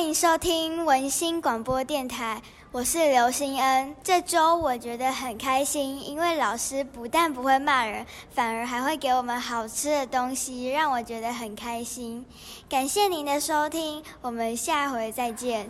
欢迎收听文心广播电台，我是刘心恩。这周我觉得很开心，因为老师不但不会骂人，反而还会给我们好吃的东西，让我觉得很开心。感谢您的收听，我们下回再见。